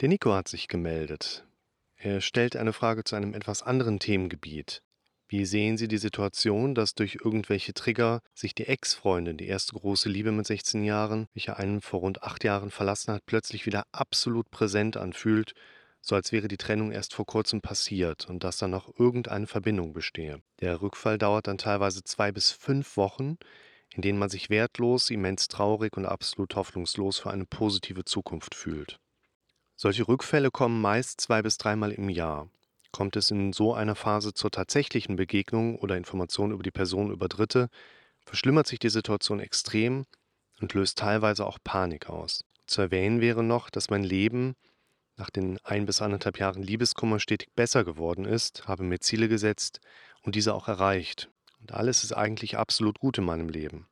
Der Nico hat sich gemeldet. Er stellt eine Frage zu einem etwas anderen Themengebiet. Wie sehen Sie die Situation, dass durch irgendwelche Trigger sich die Ex-Freundin, die erste große Liebe mit 16 Jahren, welche einen vor rund acht Jahren verlassen hat, plötzlich wieder absolut präsent anfühlt, so als wäre die Trennung erst vor kurzem passiert und dass dann noch irgendeine Verbindung bestehe. Der Rückfall dauert dann teilweise zwei bis fünf Wochen, in denen man sich wertlos, immens traurig und absolut hoffnungslos für eine positive Zukunft fühlt. Solche Rückfälle kommen meist zwei bis dreimal im Jahr. Kommt es in so einer Phase zur tatsächlichen Begegnung oder Information über die Person über Dritte, verschlimmert sich die Situation extrem und löst teilweise auch Panik aus. Zu erwähnen wäre noch, dass mein Leben nach den ein bis anderthalb Jahren Liebeskummer stetig besser geworden ist, habe mir Ziele gesetzt und diese auch erreicht. Und alles ist eigentlich absolut gut in meinem Leben.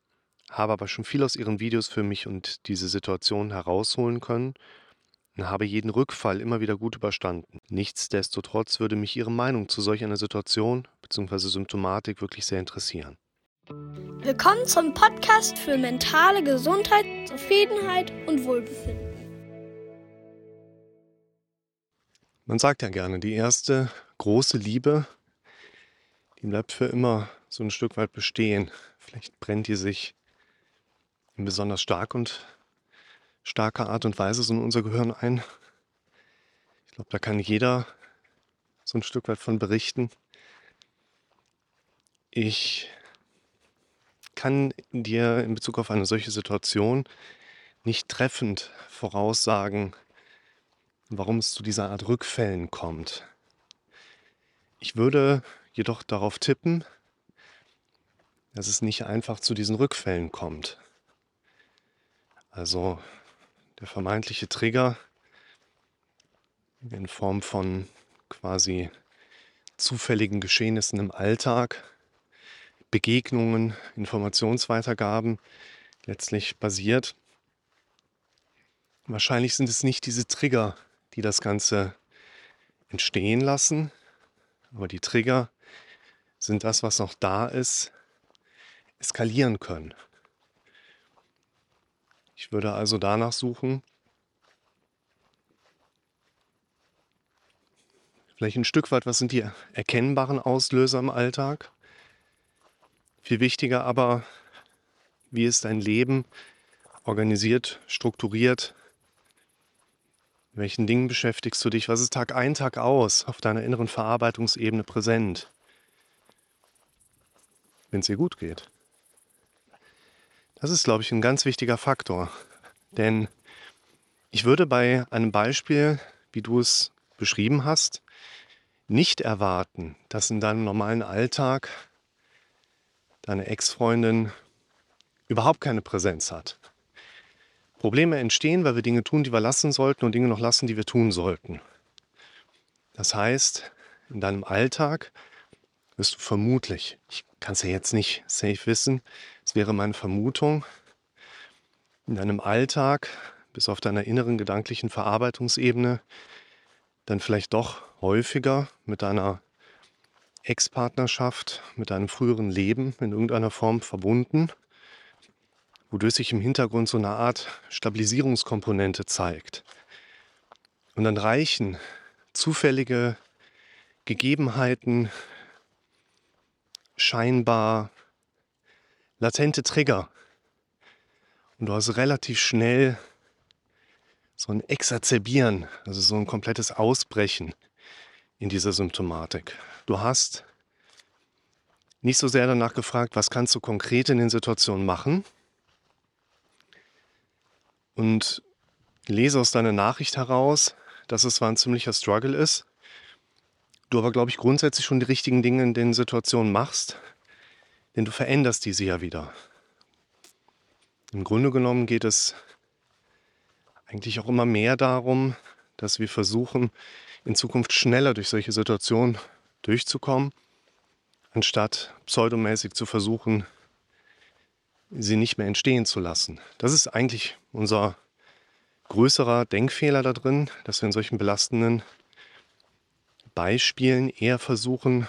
Habe aber schon viel aus ihren Videos für mich und diese Situation herausholen können und habe jeden Rückfall immer wieder gut überstanden. Nichtsdestotrotz würde mich Ihre Meinung zu solch einer Situation bzw. Symptomatik wirklich sehr interessieren. Willkommen zum Podcast für mentale Gesundheit, Zufriedenheit und Wohlbefinden. Man sagt ja gerne, die erste große Liebe, die bleibt für immer so ein Stück weit bestehen. Vielleicht brennt die sich besonders stark und starker Art und Weise so in unser Gehirn ein. Ich glaube, da kann jeder so ein Stück weit von berichten. Ich kann dir in Bezug auf eine solche Situation nicht treffend voraussagen, warum es zu dieser Art Rückfällen kommt. Ich würde jedoch darauf tippen, dass es nicht einfach zu diesen Rückfällen kommt. Also der vermeintliche Trigger in Form von quasi zufälligen Geschehnissen im Alltag, Begegnungen, Informationsweitergaben letztlich basiert. Wahrscheinlich sind es nicht diese Trigger, die das Ganze entstehen lassen, aber die Trigger sind das, was noch da ist, eskalieren können. Ich würde also danach suchen, vielleicht ein Stück weit, was sind die erkennbaren Auslöser im Alltag? Viel wichtiger aber, wie ist dein Leben organisiert, strukturiert? In welchen Dingen beschäftigst du dich? Was ist Tag ein, Tag aus auf deiner inneren Verarbeitungsebene präsent? Wenn es dir gut geht. Das ist, glaube ich, ein ganz wichtiger Faktor. Denn ich würde bei einem Beispiel, wie du es beschrieben hast, nicht erwarten, dass in deinem normalen Alltag deine Ex-Freundin überhaupt keine Präsenz hat. Probleme entstehen, weil wir Dinge tun, die wir lassen sollten und Dinge noch lassen, die wir tun sollten. Das heißt, in deinem Alltag wirst du vermutlich, ich kann es ja jetzt nicht safe wissen, es wäre meine Vermutung, in deinem Alltag, bis auf deiner inneren gedanklichen Verarbeitungsebene, dann vielleicht doch häufiger mit deiner Ex-Partnerschaft, mit deinem früheren Leben in irgendeiner Form verbunden, wodurch sich im Hintergrund so eine Art Stabilisierungskomponente zeigt. Und dann reichen zufällige Gegebenheiten, scheinbar latente Trigger. Und du hast relativ schnell so ein Exazerbieren, also so ein komplettes Ausbrechen in dieser Symptomatik. Du hast nicht so sehr danach gefragt, was kannst du konkret in den Situationen machen. Und lese aus deiner Nachricht heraus, dass es zwar ein ziemlicher Struggle ist, du aber, glaube ich, grundsätzlich schon die richtigen Dinge in den Situationen machst, denn du veränderst diese ja wieder. Im Grunde genommen geht es eigentlich auch immer mehr darum, dass wir versuchen, in Zukunft schneller durch solche Situationen durchzukommen, anstatt pseudomäßig zu versuchen, sie nicht mehr entstehen zu lassen. Das ist eigentlich unser größerer Denkfehler da drin, dass wir in solchen belastenden Beispielen eher versuchen,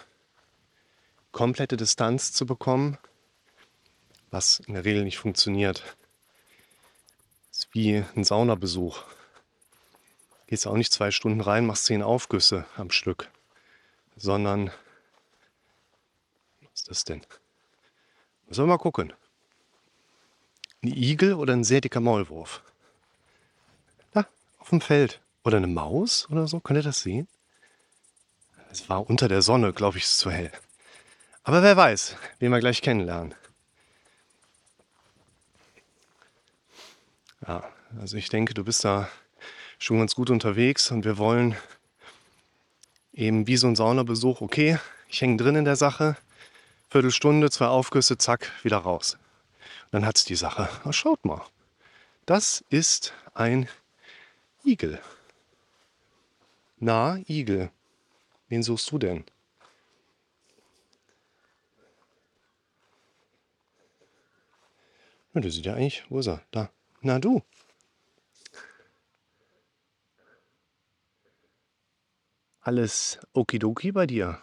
komplette Distanz zu bekommen, was in der Regel nicht funktioniert. Ist wie ein Saunabesuch. gehst auch nicht zwei Stunden rein, machst zehn Aufgüsse am Stück, sondern was ist das denn? Müssen wir mal gucken. Ein Igel oder ein sehr dicker Maulwurf? Da, auf dem Feld. Oder eine Maus oder so, könnt ihr das sehen? Es war unter der Sonne, glaube ich, ist zu hell. Aber wer weiß, wen wir gleich kennenlernen. Ja, also ich denke, du bist da schon ganz gut unterwegs und wir wollen eben wie so ein Saunabesuch, okay, ich hänge drin in der Sache, Viertelstunde, zwei Aufgüsse, zack, wieder raus. Und dann hat es die Sache. Oh, schaut mal, das ist ein Igel. Na, Igel. Wen suchst du denn? Ja, der sieht ja eigentlich. Wo ist er? Da. Na du. Alles okidoki bei dir.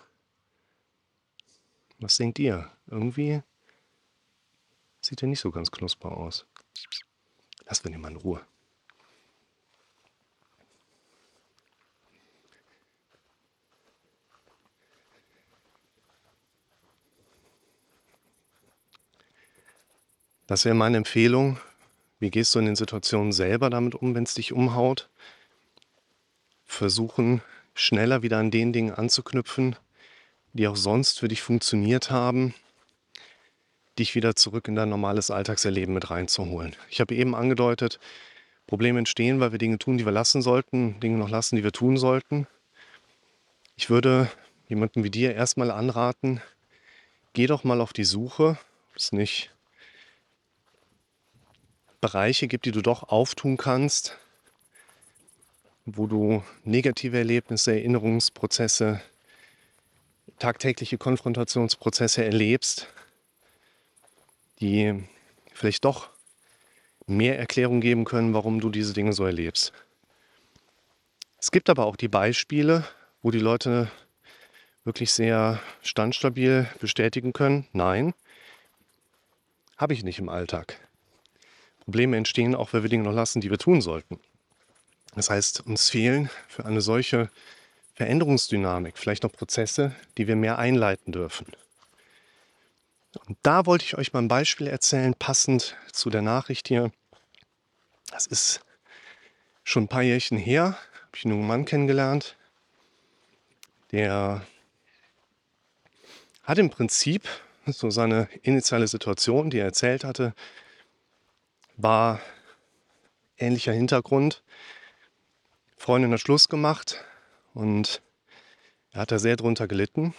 Was denkt ihr? Irgendwie sieht er nicht so ganz knusper aus. Lass wir ihn mal in Ruhe. Das wäre meine Empfehlung. Wie gehst du in den Situationen selber damit um, wenn es dich umhaut? Versuchen, schneller wieder an den Dingen anzuknüpfen, die auch sonst für dich funktioniert haben, dich wieder zurück in dein normales Alltagserleben mit reinzuholen. Ich habe eben angedeutet, Probleme entstehen, weil wir Dinge tun, die wir lassen sollten, Dinge noch lassen, die wir tun sollten. Ich würde jemandem wie dir erstmal anraten, geh doch mal auf die Suche, ob es nicht Bereiche gibt, die du doch auftun kannst, wo du negative Erlebnisse, Erinnerungsprozesse, tagtägliche Konfrontationsprozesse erlebst, die vielleicht doch mehr Erklärung geben können, warum du diese Dinge so erlebst. Es gibt aber auch die Beispiele, wo die Leute wirklich sehr standstabil bestätigen können, nein, habe ich nicht im Alltag. Probleme entstehen auch, weil wir Dinge noch lassen, die wir tun sollten. Das heißt, uns fehlen für eine solche Veränderungsdynamik vielleicht noch Prozesse, die wir mehr einleiten dürfen. Und da wollte ich euch mal ein Beispiel erzählen, passend zu der Nachricht hier. Das ist schon ein paar Jährchen her, habe ich einen jungen Mann kennengelernt, der hat im Prinzip so seine initiale Situation, die er erzählt hatte, war ähnlicher Hintergrund. Freundin hat Schluss gemacht und er hat da sehr drunter gelitten.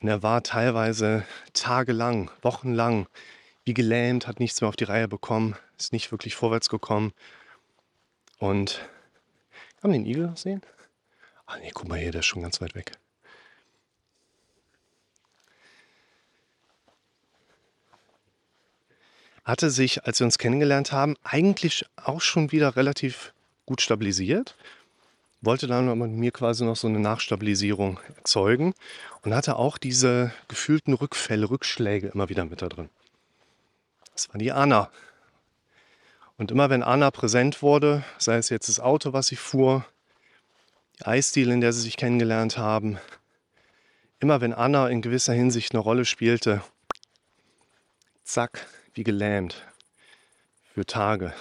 Und er war teilweise tagelang, wochenlang wie gelähmt, hat nichts mehr auf die Reihe bekommen, ist nicht wirklich vorwärts gekommen. Und kann man den Igel sehen? Ah nee, guck mal hier, der ist schon ganz weit weg. Hatte sich, als wir uns kennengelernt haben, eigentlich auch schon wieder relativ gut stabilisiert. Wollte dann mit mir quasi noch so eine Nachstabilisierung erzeugen und hatte auch diese gefühlten Rückfälle, Rückschläge immer wieder mit da drin. Das war die Anna. Und immer wenn Anna präsent wurde, sei es jetzt das Auto, was sie fuhr, die Eisdiele, in der sie sich kennengelernt haben, immer wenn Anna in gewisser Hinsicht eine Rolle spielte, zack, wie gelähmt für Tage.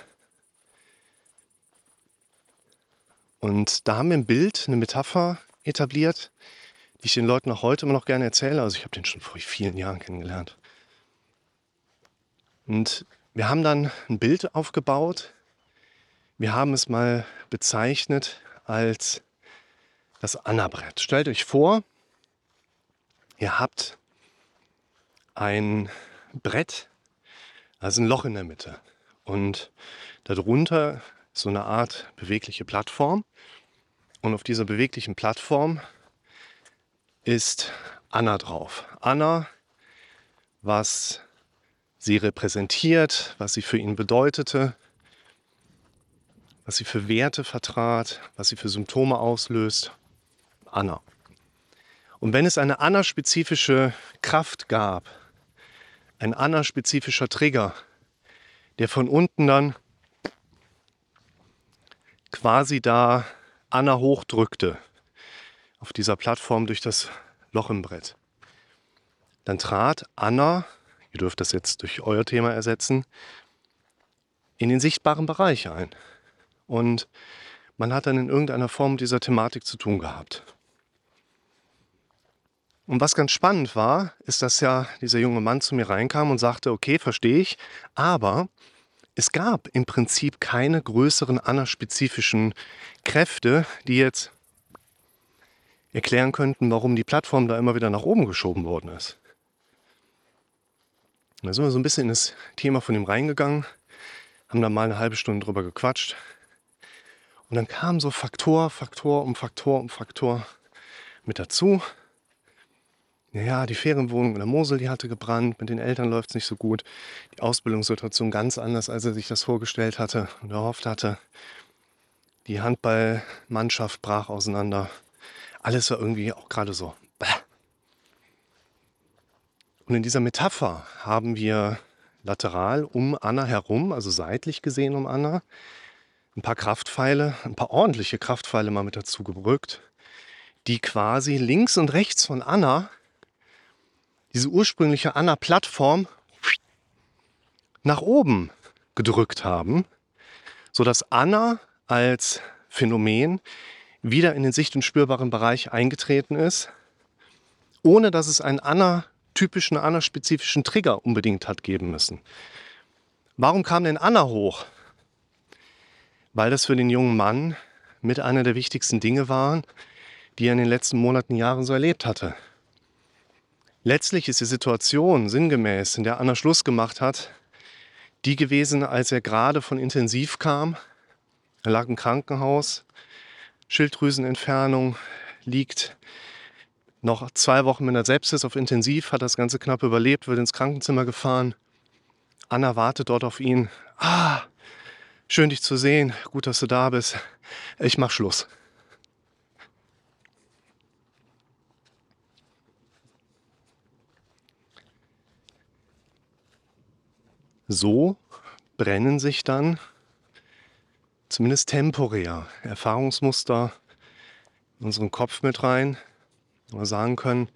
Und da haben wir ein Bild, eine Metapher etabliert, die ich den Leuten auch heute immer noch gerne erzähle. Also ich habe den schon vor vielen Jahren kennengelernt. Und wir haben dann ein Bild aufgebaut. Wir haben es mal bezeichnet als das Anna-Brett. Stellt euch vor, ihr habt ein Brett, da ist ein Loch in der Mitte. Und darunter ist so eine Art bewegliche Plattform. Und auf dieser beweglichen Plattform ist Anna drauf. Anna, was sie repräsentiert, was sie für ihn bedeutete, was sie für Werte vertrat, was sie für Symptome auslöst. Anna. Und wenn es eine Anna-spezifische Kraft gab, ein anna-spezifischer Trigger, der von unten dann quasi da Anna hochdrückte auf dieser Plattform durch das Loch im Brett. Dann trat Anna, ihr dürft das jetzt durch euer Thema ersetzen, in den sichtbaren Bereich ein. Und man hat dann in irgendeiner Form mit dieser Thematik zu tun gehabt. Und was ganz spannend war, ist, dass ja dieser junge Mann zu mir reinkam und sagte, okay, verstehe ich, aber es gab im Prinzip keine größeren annaspezifischen Kräfte, die jetzt erklären könnten, warum die Plattform da immer wieder nach oben geschoben worden ist. Und da sind wir so ein bisschen in das Thema von ihm reingegangen, haben da mal eine halbe Stunde drüber gequatscht. Und dann kam so Faktor, Faktor um Faktor um Faktor mit dazu. Naja, die Ferienwohnung in der Mosel, die hatte gebrannt, mit den Eltern läuft es nicht so gut. Die Ausbildungssituation ganz anders, als er sich das vorgestellt hatte und erhofft hatte. Die Handballmannschaft brach auseinander. Alles war irgendwie auch gerade so. Und in dieser Metapher haben wir lateral um Anna herum, also seitlich gesehen um Anna, ein paar Kraftpfeile, ein paar ordentliche Kraftpfeile mal mit dazu gebrückt, die quasi links und rechts von Anna diese ursprüngliche Anna-Plattform nach oben gedrückt haben, sodass Anna als Phänomen wieder in den sicht- und spürbaren Bereich eingetreten ist, ohne dass es einen Anna typischen Anna-spezifischen Trigger unbedingt hat geben müssen. Warum kam denn Anna hoch? Weil das für den jungen Mann mit einer der wichtigsten Dinge war, die er in den letzten Monaten, Jahren so erlebt hatte. Letztlich ist die Situation sinngemäß, in der Anna Schluss gemacht hat, die gewesen, als er gerade von Intensiv kam. Er lag im Krankenhaus, Schilddrüsenentfernung, liegt noch zwei Wochen mit einer Sepsis auf Intensiv, hat das Ganze knapp überlebt, wird ins Krankenzimmer gefahren. Anna wartet dort auf ihn. Ah, schön dich zu sehen, gut, dass du da bist. Ich mach Schluss. So brennen sich dann zumindest temporär Erfahrungsmuster in unseren Kopf mit rein. Wir sagen können,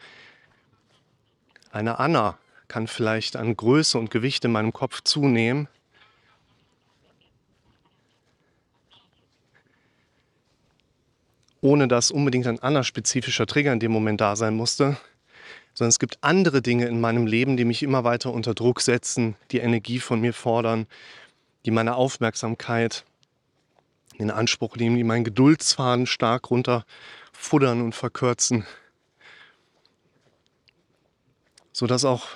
eine Anna kann vielleicht an Größe und Gewicht in meinem Kopf zunehmen. ohne dass unbedingt ein Anna-spezifischer Trigger in dem Moment da sein musste, sondern es gibt andere Dinge in meinem Leben, die mich immer weiter unter Druck setzen, die Energie von mir fordern, die meine Aufmerksamkeit in Anspruch nehmen, die meinen Geduldsfaden stark runterfuddern und verkürzen. Sodass auch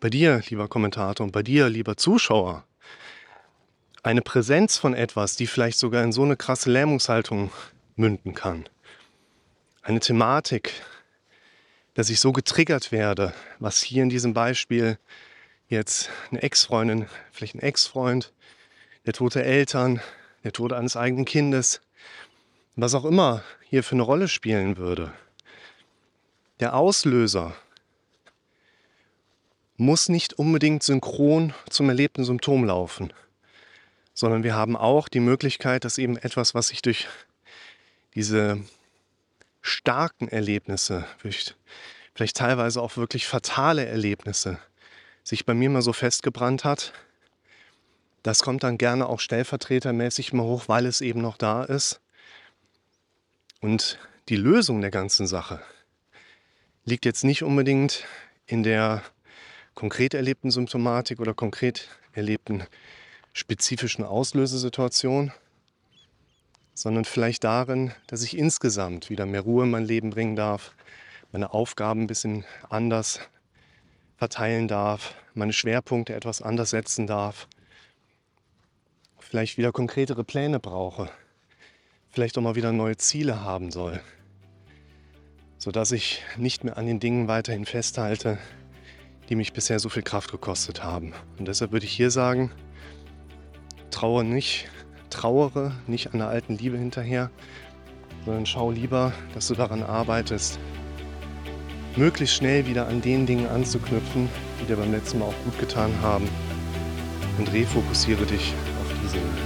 bei dir, lieber Kommentator, und bei dir, lieber Zuschauer, eine Präsenz von etwas, die vielleicht sogar in so eine krasse Lähmungshaltung münden kann. Eine Thematik, dass ich so getriggert werde, was hier in diesem Beispiel jetzt eine Ex-Freundin, vielleicht ein Ex-Freund, der tote Eltern, der Tod eines eigenen Kindes, was auch immer hier für eine Rolle spielen würde. Der Auslöser muss nicht unbedingt synchron zum erlebten Symptom laufen, sondern wir haben auch die Möglichkeit, dass eben etwas, was sich durch diese starken Erlebnisse, vielleicht teilweise auch wirklich fatale Erlebnisse, sich bei mir mal so festgebrannt hat, das kommt dann gerne auch stellvertretermäßig mal hoch, weil es eben noch da ist. Und die Lösung der ganzen Sache liegt jetzt nicht unbedingt in der konkret erlebten Symptomatik oder konkret erlebten spezifischen Auslösesituation, sondern vielleicht darin, dass ich insgesamt wieder mehr Ruhe in mein Leben bringen darf, meine Aufgaben ein bisschen anders verteilen darf, meine Schwerpunkte etwas anders setzen darf vielleicht wieder konkretere Pläne brauche, vielleicht auch mal wieder neue Ziele haben soll, sodass ich nicht mehr an den Dingen weiterhin festhalte, die mich bisher so viel Kraft gekostet haben. Und deshalb würde ich hier sagen, traue nicht, trauere nicht an der alten Liebe hinterher, sondern schau lieber, dass du daran arbeitest, möglichst schnell wieder an den Dingen anzuknüpfen, die dir beim letzten Mal auch gut getan haben und refokussiere dich diese